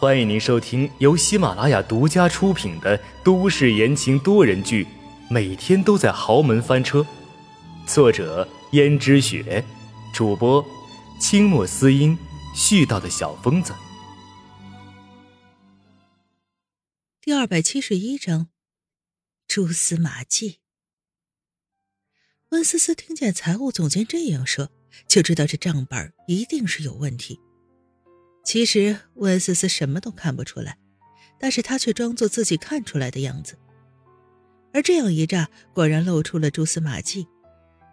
欢迎您收听由喜马拉雅独家出品的都市言情多人剧《每天都在豪门翻车》，作者：胭脂雪，主播：清墨思音，絮叨的小疯子。第二百七十一章，蛛丝马迹。温思思听见财务总监这样说，就知道这账本一定是有问题。其实温思思什么都看不出来，但是她却装作自己看出来的样子。而这样一诈，果然露出了蛛丝马迹。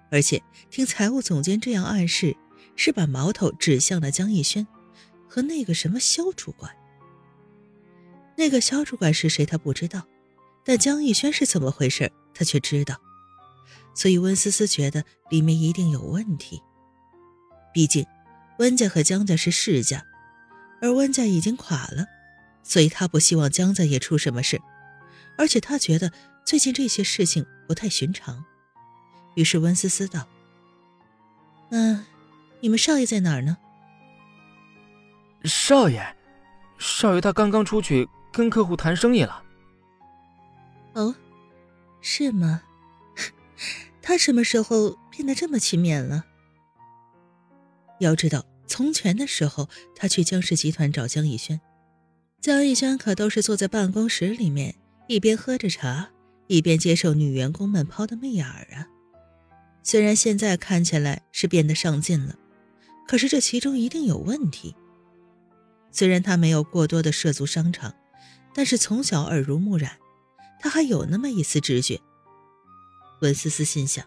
而且听财务总监这样暗示，是把矛头指向了江逸轩和那个什么肖主管。那个肖主管是谁，他不知道，但江逸轩是怎么回事，他却知道。所以温思思觉得里面一定有问题。毕竟，温家和江家是世家，而温家已经垮了，所以他不希望江家也出什么事。而且他觉得最近这些事情不太寻常。于是温思思道：“那你们少爷在哪儿呢？”少爷，少爷他刚刚出去跟客户谈生意了。哦，是吗？他什么时候变得这么勤勉了？要知道，从前的时候，他去江氏集团找江逸轩，江逸轩可都是坐在办公室里面，一边喝着茶，一边接受女员工们抛的媚眼儿啊。虽然现在看起来是变得上进了，可是这其中一定有问题。虽然他没有过多的涉足商场，但是从小耳濡目染，他还有那么一丝直觉。温思思心想：“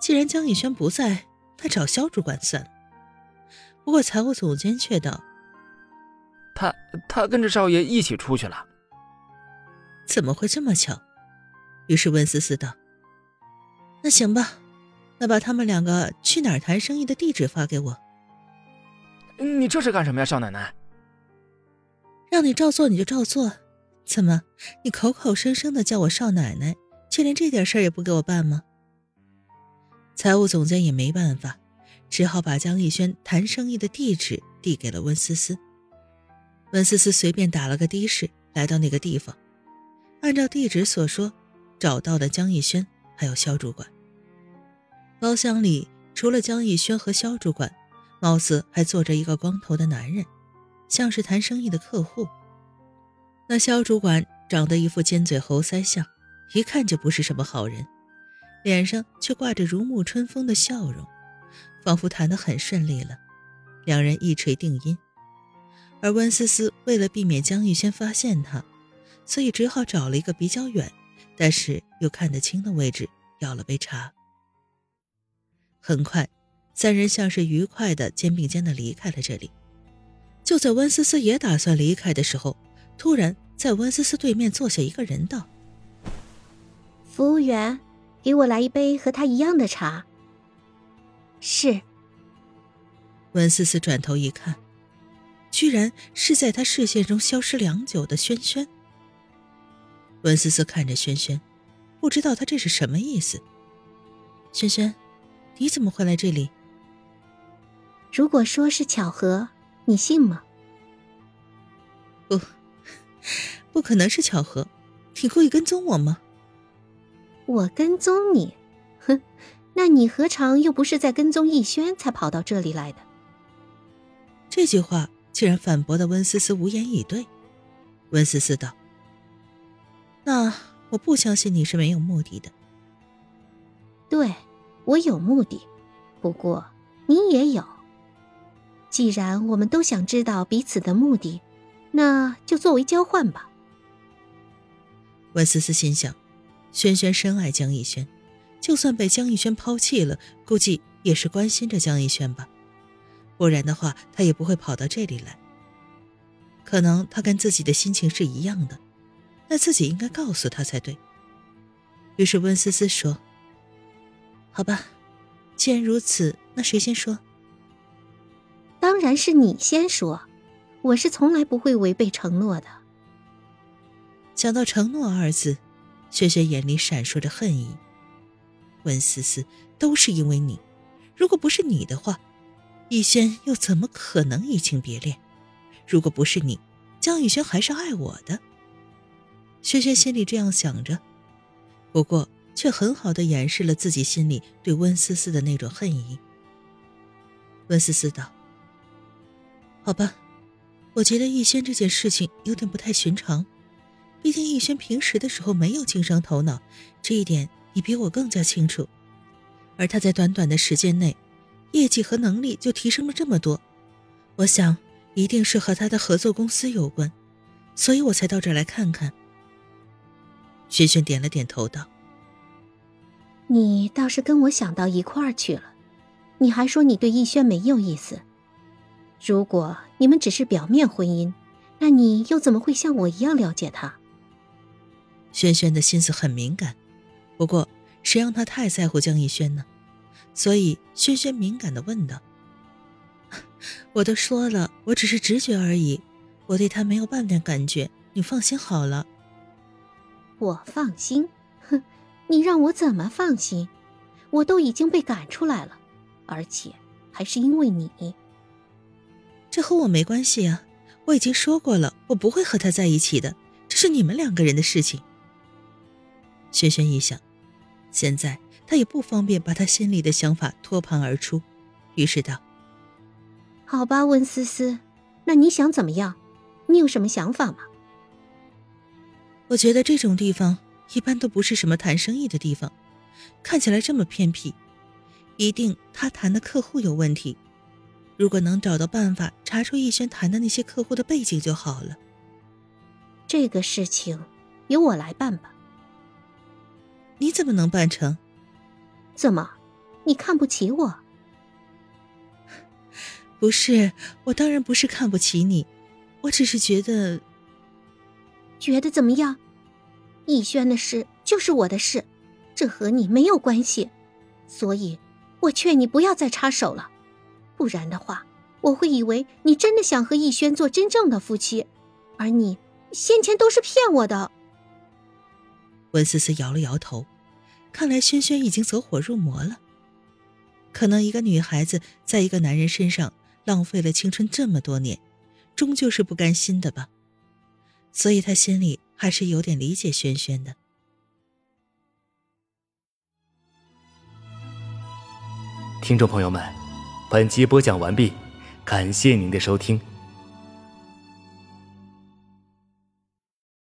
既然江逸轩不在，那找肖主管算了。”不过财务总监却道：“他他跟着少爷一起出去了。”怎么会这么巧？于是温思思道：“那行吧，那把他们两个去哪儿谈生意的地址发给我。”你这是干什么呀，少奶奶？让你照做你就照做，怎么你口口声声的叫我少奶奶？却连这点事儿也不给我办吗？财务总监也没办法，只好把江逸轩谈生意的地址递给了温思思。温思思随便打了个的士，来到那个地方，按照地址所说，找到了江逸轩还有肖主管。包厢里除了江逸轩和肖主管，貌似还坐着一个光头的男人，像是谈生意的客户。那肖主管长得一副尖嘴猴腮相。一看就不是什么好人，脸上却挂着如沐春风的笑容，仿佛谈得很顺利了。两人一锤定音，而温思思为了避免江玉轩发现他，所以只好找了一个比较远，但是又看得清的位置，要了杯茶。很快，三人像是愉快的肩并肩的离开了这里。就在温思思也打算离开的时候，突然在温思思对面坐下一个人道。服务员，给我来一杯和他一样的茶。是。温思思转头一看，居然是在他视线中消失良久的轩轩。温思思看着轩轩，不知道他这是什么意思。轩轩，你怎么会来这里？如果说是巧合，你信吗？不，不可能是巧合。你故意跟踪我吗？我跟踪你，哼，那你何尝又不是在跟踪逸轩才跑到这里来的？这句话竟然反驳的温思思无言以对。温思思道：“那我不相信你是没有目的的。”对，我有目的，不过你也有。既然我们都想知道彼此的目的，那就作为交换吧。温思思心想。轩轩深爱江逸轩，就算被江逸轩抛弃了，估计也是关心着江逸轩吧。不然的话，他也不会跑到这里来。可能他跟自己的心情是一样的，那自己应该告诉他才对。于是温思思说：“好吧，既然如此，那谁先说？”当然是你先说，我是从来不会违背承诺的。想到承诺二字。轩轩眼里闪烁着恨意，温思思都是因为你，如果不是你的话，逸轩又怎么可能移情别恋？如果不是你，江宇轩还是爱我的。轩轩心里这样想着，不过却很好的掩饰了自己心里对温思思的那种恨意。温思思道：“好吧，我觉得逸轩这件事情有点不太寻常。毕竟逸轩平时的时候没有经商头脑，这一点你比我更加清楚。而他在短短的时间内，业绩和能力就提升了这么多，我想一定是和他的合作公司有关，所以我才到这儿来看看。”轩轩点了点头，道：“你倒是跟我想到一块儿去了。你还说你对逸轩没有意思。如果你们只是表面婚姻，那你又怎么会像我一样了解他？”轩轩的心思很敏感，不过谁让他太在乎江逸轩呢？所以轩轩敏感的问道：“我都说了，我只是直觉而已，我对他没有半点感觉，你放心好了。”我放心？哼，你让我怎么放心？我都已经被赶出来了，而且还是因为你。这和我没关系啊！我已经说过了，我不会和他在一起的，这是你们两个人的事情。轩轩一想，现在他也不方便把他心里的想法托盘而出，于是道：“好吧，温思思，那你想怎么样？你有什么想法吗？”我觉得这种地方一般都不是什么谈生意的地方，看起来这么偏僻，一定他谈的客户有问题。如果能找到办法查出逸轩谈的那些客户的背景就好了。这个事情由我来办吧。你怎么能办成？怎么，你看不起我？不是，我当然不是看不起你，我只是觉得。觉得怎么样？逸轩的事就是我的事，这和你没有关系，所以，我劝你不要再插手了，不然的话，我会以为你真的想和逸轩做真正的夫妻，而你先前都是骗我的。温思思摇了摇头，看来轩轩已经走火入魔了。可能一个女孩子在一个男人身上浪费了青春这么多年，终究是不甘心的吧。所以她心里还是有点理解轩轩的。听众朋友们，本集播讲完毕，感谢您的收听。